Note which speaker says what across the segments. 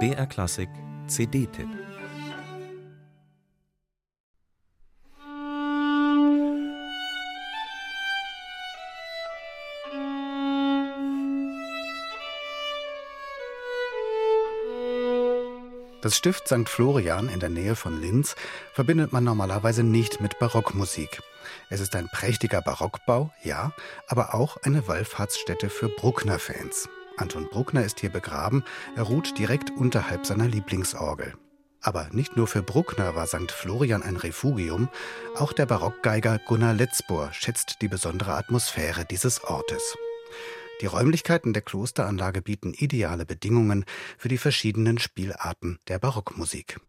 Speaker 1: BR Klassik CD-Tipp
Speaker 2: Das Stift St. Florian in der Nähe von Linz verbindet man normalerweise nicht mit Barockmusik. Es ist ein prächtiger Barockbau, ja, aber auch eine Wallfahrtsstätte für Bruckner-Fans. Anton Bruckner ist hier begraben, er ruht direkt unterhalb seiner Lieblingsorgel. Aber nicht nur für Bruckner war St. Florian ein Refugium, auch der Barockgeiger Gunnar Letzbohr schätzt die besondere Atmosphäre dieses Ortes. Die Räumlichkeiten der Klosteranlage bieten ideale Bedingungen für die verschiedenen Spielarten der Barockmusik.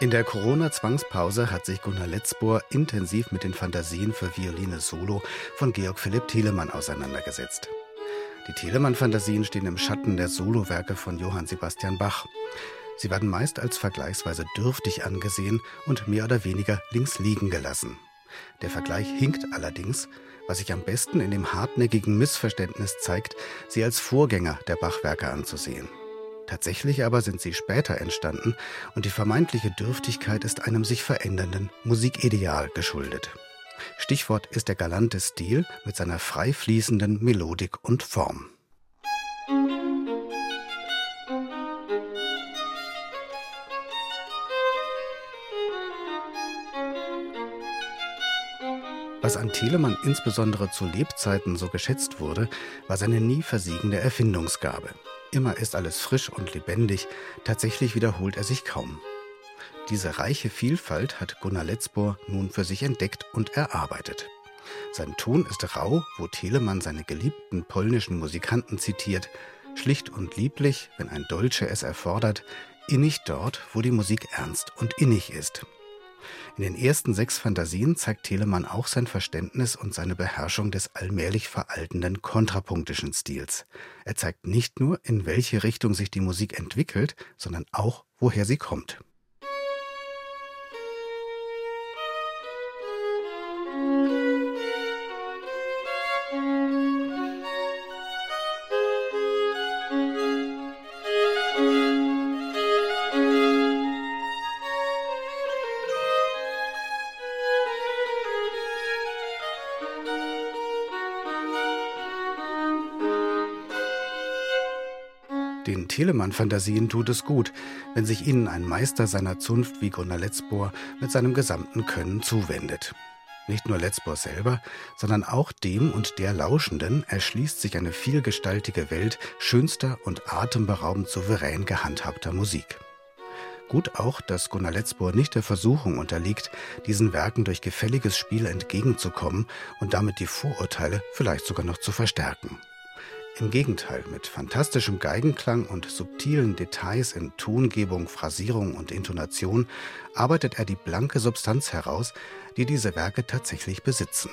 Speaker 2: In der Corona-Zwangspause hat sich Gunnar Letzbohr intensiv mit den Fantasien für Violine Solo von Georg Philipp Thielemann auseinandergesetzt. Die Telemann-Fantasien stehen im Schatten der Solowerke von Johann Sebastian Bach. Sie werden meist als vergleichsweise dürftig angesehen und mehr oder weniger links liegen gelassen. Der Vergleich hinkt allerdings, was sich am besten in dem hartnäckigen Missverständnis zeigt, sie als Vorgänger der Bachwerke anzusehen. Tatsächlich aber sind sie später entstanden und die vermeintliche Dürftigkeit ist einem sich verändernden Musikideal geschuldet. Stichwort ist der galante Stil mit seiner frei fließenden Melodik und Form. Was an Telemann insbesondere zu Lebzeiten so geschätzt wurde, war seine nie versiegende Erfindungsgabe. Immer ist alles frisch und lebendig, tatsächlich wiederholt er sich kaum. Diese reiche Vielfalt hat Gunnar Letzbohr nun für sich entdeckt und erarbeitet. Sein Ton ist rau, wo Telemann seine geliebten polnischen Musikanten zitiert, schlicht und lieblich, wenn ein Dolce es erfordert, innig dort, wo die Musik ernst und innig ist. In den ersten sechs Fantasien zeigt Telemann auch sein Verständnis und seine Beherrschung des allmählich veraltenden kontrapunktischen Stils. Er zeigt nicht nur, in welche Richtung sich die Musik entwickelt, sondern auch, woher sie kommt. Den Telemann-Fantasien tut es gut, wenn sich ihnen ein Meister seiner Zunft wie Gunnar Letzbohr mit seinem gesamten Können zuwendet. Nicht nur Letzbohr selber, sondern auch dem und der Lauschenden erschließt sich eine vielgestaltige Welt schönster und atemberaubend souverän gehandhabter Musik. Gut auch, dass Gunnar Letzbohr nicht der Versuchung unterliegt, diesen Werken durch gefälliges Spiel entgegenzukommen und damit die Vorurteile vielleicht sogar noch zu verstärken. Im Gegenteil, mit fantastischem Geigenklang und subtilen Details in Tongebung, Phrasierung und Intonation arbeitet er die blanke Substanz heraus, die diese Werke tatsächlich besitzen.